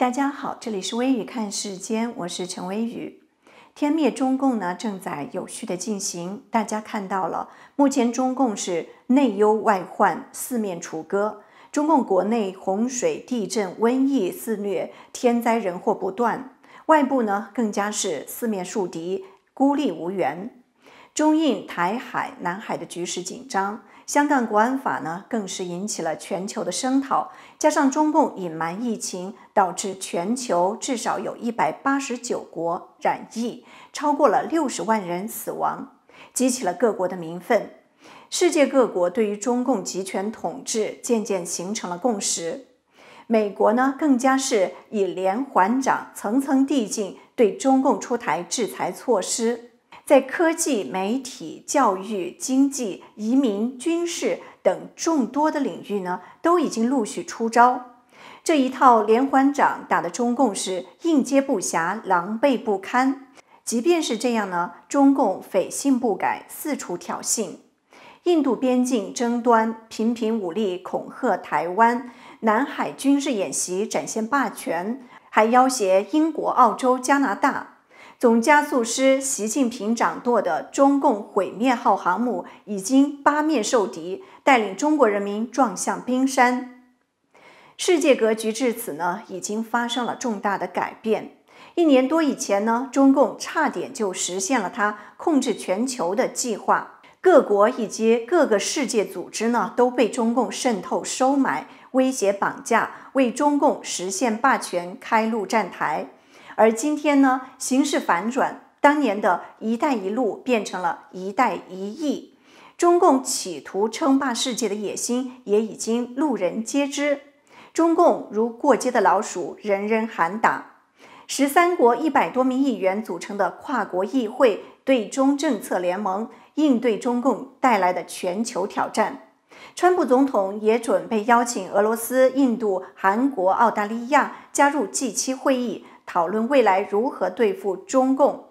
大家好，这里是微雨看世间，我是陈微雨。天灭中共呢，正在有序的进行。大家看到了，目前中共是内忧外患，四面楚歌。中共国内洪水、地震、瘟疫肆虐，天灾人祸不断；外部呢，更加是四面树敌，孤立无援。中印、台海、南海的局势紧张。香港国安法呢，更是引起了全球的声讨。加上中共隐瞒疫情，导致全球至少有一百八十九国染疫，超过了六十万人死亡，激起了各国的民愤。世界各国对于中共集权统治渐渐形成了共识。美国呢，更加是以连环掌，层层递进，对中共出台制裁措施。在科技、媒体、教育、经济、移民、军事等众多的领域呢，都已经陆续出招。这一套连环掌打的中共是应接不暇、狼狈不堪。即便是这样呢，中共匪性不改，四处挑衅。印度边境争端，频频武力恐吓台湾；南海军事演习展现霸权，还要挟英国、澳洲、加拿大。总加速师习近平掌舵的中共毁灭号航母已经八面受敌，带领中国人民撞向冰山。世界格局至此呢，已经发生了重大的改变。一年多以前呢，中共差点就实现了它控制全球的计划，各国以及各个世界组织呢，都被中共渗透、收买、威胁、绑架，为中共实现霸权开路站台。而今天呢，形势反转，当年的一带一路变成了一带一亿，中共企图称霸世界的野心也已经路人皆知。中共如过街的老鼠，人人喊打。十三国一百多名议员组成的跨国议会对中政策联盟，应对中共带来的全球挑战。川普总统也准备邀请俄罗斯、印度、韩国、澳大利亚加入 G7 会议。讨论未来如何对付中共。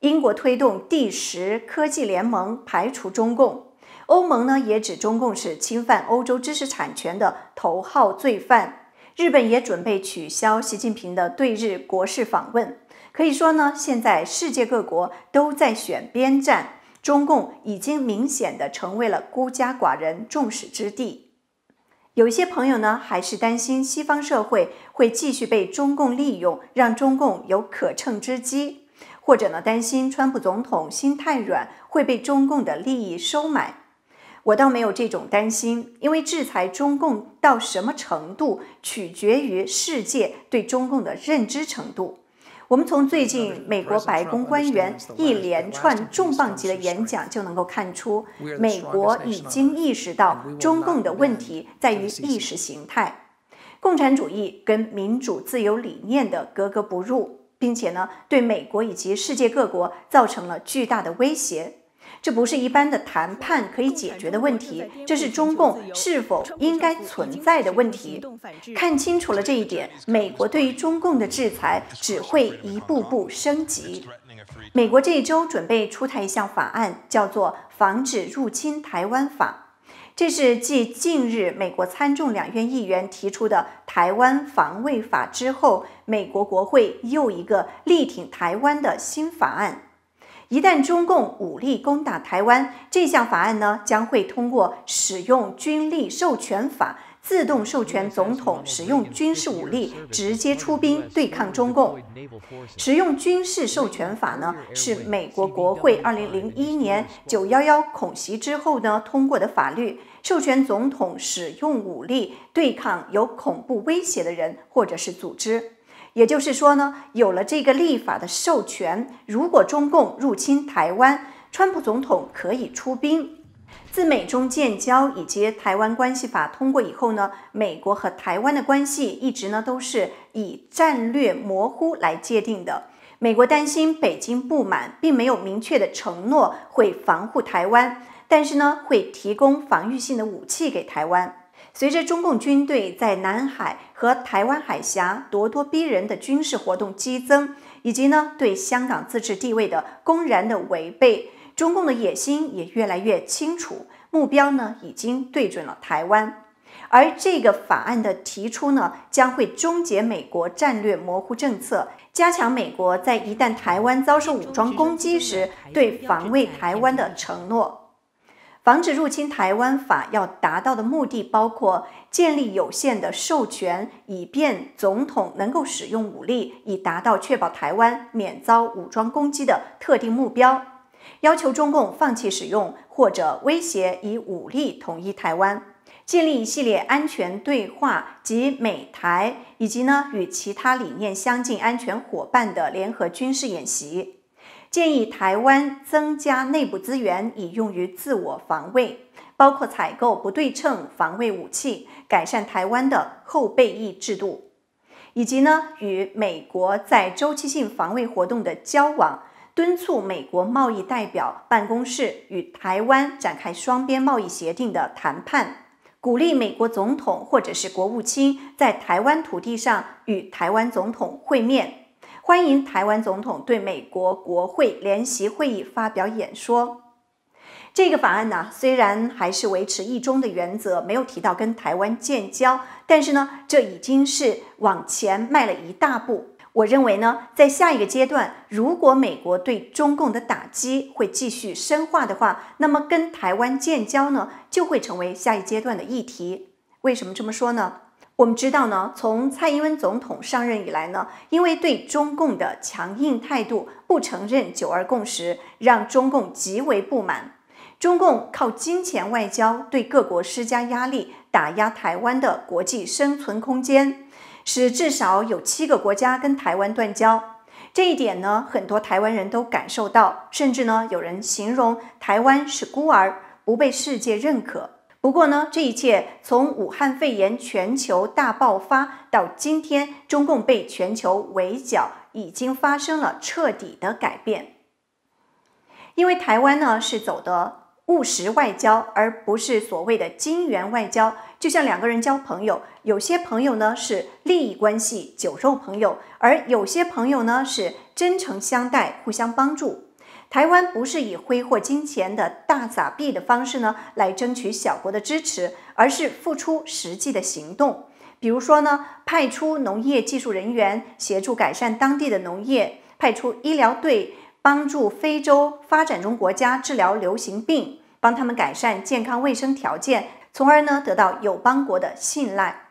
英国推动第十科技联盟排除中共。欧盟呢也指中共是侵犯欧洲知识产权的头号罪犯。日本也准备取消习近平的对日国事访问。可以说呢，现在世界各国都在选边站，中共已经明显的成为了孤家寡人众矢之的。有一些朋友呢，还是担心西方社会会继续被中共利用，让中共有可乘之机，或者呢，担心川普总统心太软会被中共的利益收买。我倒没有这种担心，因为制裁中共到什么程度，取决于世界对中共的认知程度。我们从最近美国白宫官员一连串重磅级的演讲就能够看出，美国已经意识到中共的问题在于意识形态，共产主义跟民主自由理念的格格不入，并且呢，对美国以及世界各国造成了巨大的威胁。这不是一般的谈判可以解决的问题，这是中共是否应该存在的问题。看清楚了这一点，美国对于中共的制裁只会一步步升级。美国这一周准备出台一项法案，叫做《防止入侵台湾法》，这是继近日美国参众两院议员提出的《台湾防卫法》之后，美国国会又一个力挺台湾的新法案。一旦中共武力攻打台湾，这项法案呢将会通过《使用军力授权法》，自动授权总统使用军事武力，直接出兵对抗中共。使用军事授权法呢，是美国国会2001年911恐袭之后呢通过的法律，授权总统使用武力对抗有恐怖威胁的人或者是组织。也就是说呢，有了这个立法的授权，如果中共入侵台湾，川普总统可以出兵。自美中建交以及台湾关系法通过以后呢，美国和台湾的关系一直呢都是以战略模糊来界定的。美国担心北京不满，并没有明确的承诺会防护台湾，但是呢会提供防御性的武器给台湾。随着中共军队在南海和台湾海峡咄咄逼人的军事活动激增，以及呢对香港自治地位的公然的违背，中共的野心也越来越清楚，目标呢已经对准了台湾。而这个法案的提出呢，将会终结美国战略模糊政策，加强美国在一旦台湾遭受武装攻击时对防卫台湾的承诺。防止入侵台湾法要达到的目的，包括建立有限的授权，以便总统能够使用武力，以达到确保台湾免遭武装攻击的特定目标；要求中共放弃使用或者威胁以武力统一台湾；建立一系列安全对话及美台以及呢与其他理念相近安全伙伴的联合军事演习。建议台湾增加内部资源，以用于自我防卫，包括采购不对称防卫武器，改善台湾的后备役制度，以及呢与美国在周期性防卫活动的交往，敦促美国贸易代表办公室与台湾展开双边贸易协定的谈判，鼓励美国总统或者是国务卿在台湾土地上与台湾总统会面。欢迎台湾总统对美国国会联席会议发表演说。这个法案呢，虽然还是维持一中的原则，没有提到跟台湾建交，但是呢，这已经是往前迈了一大步。我认为呢，在下一个阶段，如果美国对中共的打击会继续深化的话，那么跟台湾建交呢，就会成为下一阶段的议题。为什么这么说呢？我们知道呢，从蔡英文总统上任以来呢，因为对中共的强硬态度，不承认九二共识，让中共极为不满。中共靠金钱外交对各国施加压力，打压台湾的国际生存空间，使至少有七个国家跟台湾断交。这一点呢，很多台湾人都感受到，甚至呢，有人形容台湾是孤儿，不被世界认可。不过呢，这一切从武汉肺炎全球大爆发到今天，中共被全球围剿，已经发生了彻底的改变。因为台湾呢是走的务实外交，而不是所谓的金元外交。就像两个人交朋友，有些朋友呢是利益关系、酒肉朋友，而有些朋友呢是真诚相待、互相帮助。台湾不是以挥霍金钱的大撒币的方式呢来争取小国的支持，而是付出实际的行动。比如说呢，派出农业技术人员协助改善当地的农业，派出医疗队帮助非洲发展中国家治疗流行病，帮他们改善健康卫生条件，从而呢得到友邦国的信赖。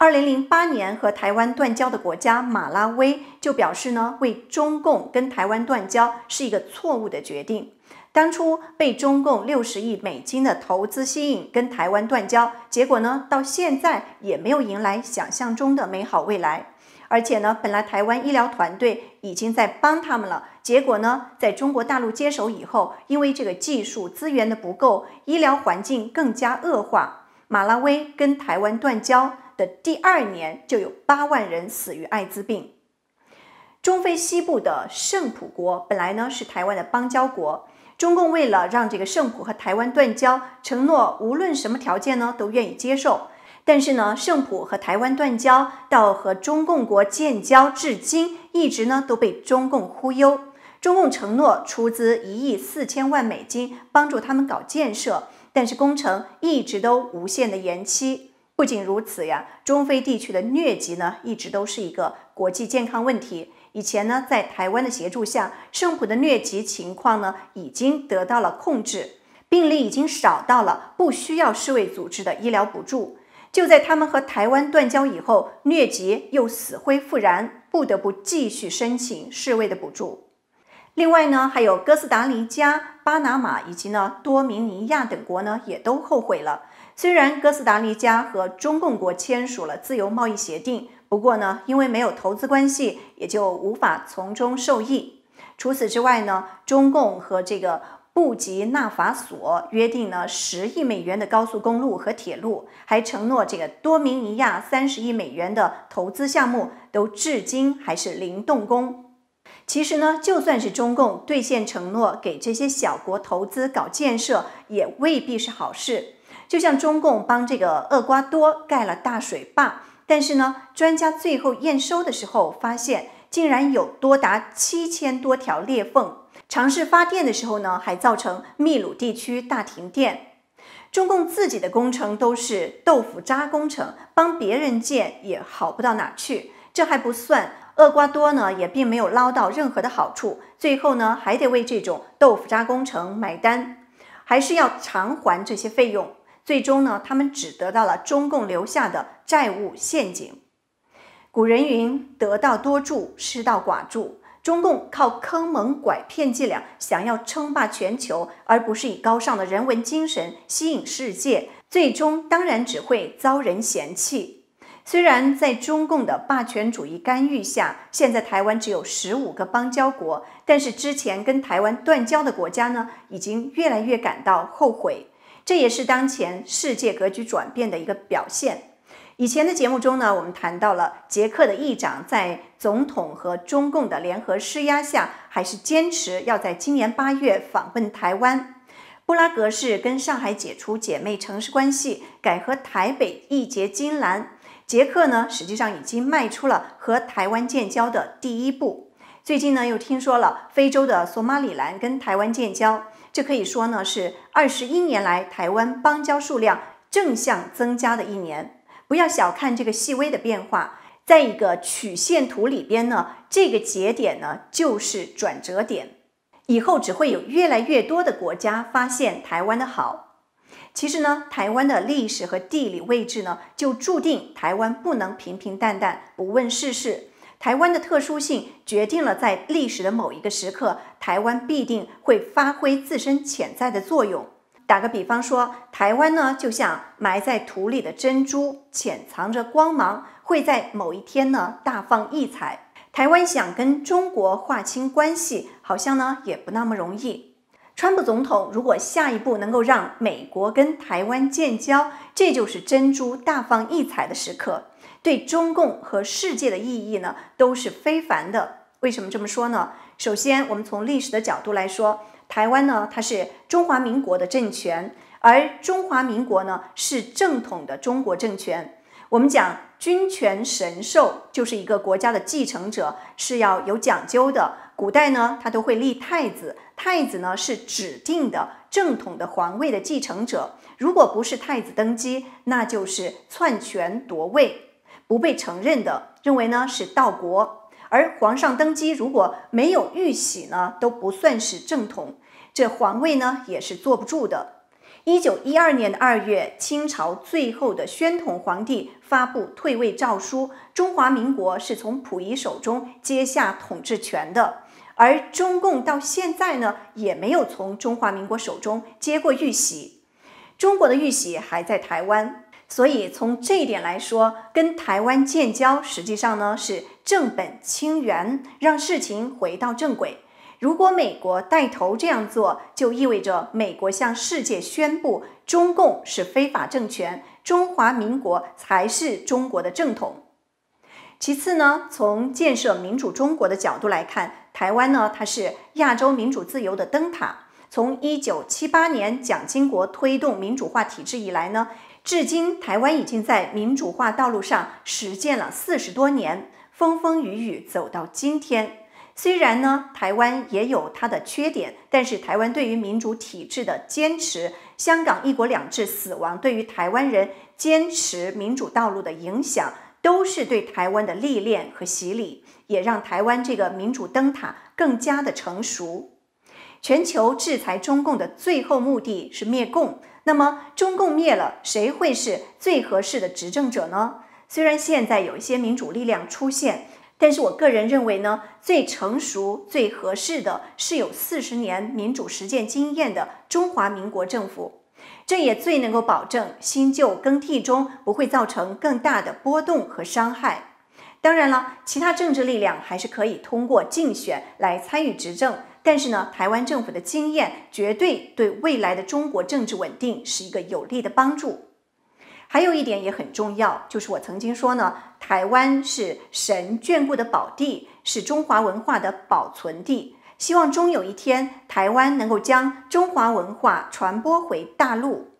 二零零八年和台湾断交的国家马拉维就表示呢，为中共跟台湾断交是一个错误的决定。当初被中共六十亿美金的投资吸引跟台湾断交，结果呢，到现在也没有迎来想象中的美好未来。而且呢，本来台湾医疗团队已经在帮他们了，结果呢，在中国大陆接手以后，因为这个技术资源的不够，医疗环境更加恶化，马拉维跟台湾断交。的第二年就有八万人死于艾滋病。中非西部的圣普国本来呢是台湾的邦交国，中共为了让这个圣普和台湾断交，承诺无论什么条件呢都愿意接受。但是呢，圣普和台湾断交到和中共国建交至今，一直呢都被中共忽悠。中共承诺出资一亿四千万美金帮助他们搞建设，但是工程一直都无限的延期。不仅如此呀，中非地区的疟疾呢，一直都是一个国际健康问题。以前呢，在台湾的协助下，圣普的疟疾情况呢，已经得到了控制，病例已经少到了不需要世卫组织的医疗补助。就在他们和台湾断交以后，疟疾又死灰复燃，不得不继续申请世卫的补助。另外呢，还有哥斯达黎加、巴拿马以及呢多明尼亚等国呢，也都后悔了。虽然哥斯达黎加和中共国签署了自由贸易协定，不过呢，因为没有投资关系，也就无法从中受益。除此之外呢，中共和这个布吉纳法索约定呢十亿美元的高速公路和铁路，还承诺这个多明尼亚三十亿美元的投资项目，都至今还是零动工。其实呢，就算是中共兑现承诺，给这些小国投资搞建设，也未必是好事。就像中共帮这个厄瓜多盖了大水坝，但是呢，专家最后验收的时候发现，竟然有多达七千多条裂缝。尝试发电的时候呢，还造成秘鲁地区大停电。中共自己的工程都是豆腐渣工程，帮别人建也好不到哪去。这还不算，厄瓜多呢也并没有捞到任何的好处，最后呢还得为这种豆腐渣工程买单，还是要偿还这些费用。最终呢，他们只得到了中共留下的债务陷阱。古人云：“得道多助，失道寡助。”中共靠坑蒙拐骗伎俩，想要称霸全球，而不是以高尚的人文精神吸引世界，最终当然只会遭人嫌弃。虽然在中共的霸权主义干预下，现在台湾只有十五个邦交国，但是之前跟台湾断交的国家呢，已经越来越感到后悔。这也是当前世界格局转变的一个表现。以前的节目中呢，我们谈到了捷克的议长在总统和中共的联合施压下，还是坚持要在今年八月访问台湾。布拉格是跟上海解除姐妹城市关系，改和台北义结金兰。捷克呢，实际上已经迈出了和台湾建交的第一步。最近呢，又听说了非洲的索马里兰跟台湾建交，这可以说呢是二十一年来台湾邦交数量正向增加的一年。不要小看这个细微的变化，在一个曲线图里边呢，这个节点呢就是转折点，以后只会有越来越多的国家发现台湾的好。其实呢，台湾的历史和地理位置呢，就注定台湾不能平平淡淡不问世事。台湾的特殊性决定了在历史的某一个时刻，台湾必定会发挥自身潜在的作用。打个比方说，台湾呢就像埋在土里的珍珠，潜藏着光芒，会在某一天呢大放异彩。台湾想跟中国划清关系，好像呢也不那么容易。川普总统如果下一步能够让美国跟台湾建交，这就是珍珠大放异彩的时刻，对中共和世界的意义呢都是非凡的。为什么这么说呢？首先，我们从历史的角度来说。台湾呢，它是中华民国的政权，而中华民国呢是正统的中国政权。我们讲君权神授，就是一个国家的继承者是要有讲究的。古代呢，他都会立太子，太子呢是指定的正统的皇位的继承者。如果不是太子登基，那就是篡权夺位，不被承认的，认为呢是盗国。而皇上登基如果没有玉玺呢，都不算是正统，这皇位呢也是坐不住的。一九一二年的二月，清朝最后的宣统皇帝发布退位诏书，中华民国是从溥仪手中接下统治权的，而中共到现在呢，也没有从中华民国手中接过玉玺，中国的玉玺还在台湾。所以从这一点来说，跟台湾建交实际上呢是正本清源，让事情回到正轨。如果美国带头这样做，就意味着美国向世界宣布中共是非法政权，中华民国才是中国的正统。其次呢，从建设民主中国的角度来看，台湾呢它是亚洲民主自由的灯塔。从一九七八年蒋经国推动民主化体制以来呢。至今，台湾已经在民主化道路上实践了四十多年，风风雨雨走到今天。虽然呢，台湾也有它的缺点，但是台湾对于民主体制的坚持，香港一国两制死亡对于台湾人坚持民主道路的影响，都是对台湾的历练和洗礼，也让台湾这个民主灯塔更加的成熟。全球制裁中共的最后目的是灭共。那么中共灭了，谁会是最合适的执政者呢？虽然现在有一些民主力量出现，但是我个人认为呢，最成熟、最合适的是有四十年民主实践经验的中华民国政府，这也最能够保证新旧更替中不会造成更大的波动和伤害。当然了，其他政治力量还是可以通过竞选来参与执政。但是呢，台湾政府的经验绝对对未来的中国政治稳定是一个有利的帮助。还有一点也很重要，就是我曾经说呢，台湾是神眷顾的宝地，是中华文化的保存地。希望终有一天，台湾能够将中华文化传播回大陆。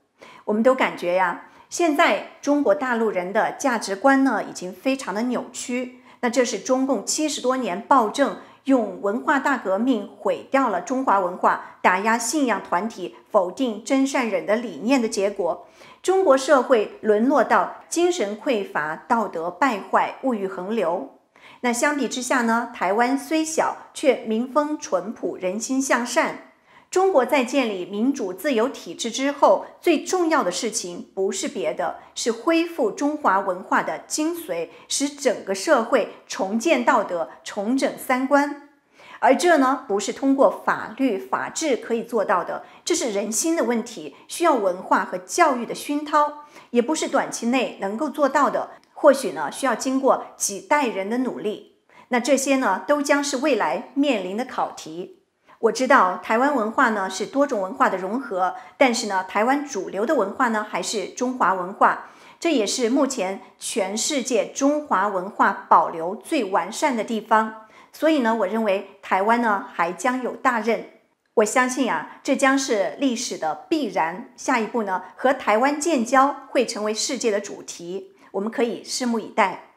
我们都感觉呀，现在中国大陆人的价值观呢，已经非常的扭曲。那这是中共七十多年暴政。用文化大革命毁掉了中华文化，打压信仰团体，否定真善忍的理念的结果，中国社会沦落到精神匮乏、道德败坏、物欲横流。那相比之下呢？台湾虽小，却民风淳朴，人心向善。中国在建立民主自由体制之后，最重要的事情不是别的，是恢复中华文化的精髓，使整个社会重建道德、重整三观。而这呢，不是通过法律法治可以做到的，这是人心的问题，需要文化和教育的熏陶，也不是短期内能够做到的。或许呢，需要经过几代人的努力。那这些呢，都将是未来面临的考题。我知道台湾文化呢是多种文化的融合，但是呢，台湾主流的文化呢还是中华文化，这也是目前全世界中华文化保留最完善的地方。所以呢，我认为台湾呢还将有大任。我相信啊，这将是历史的必然。下一步呢，和台湾建交会成为世界的主题，我们可以拭目以待。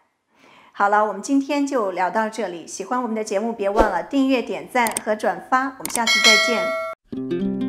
好了，我们今天就聊到这里。喜欢我们的节目，别忘了订阅、点赞和转发。我们下次再见。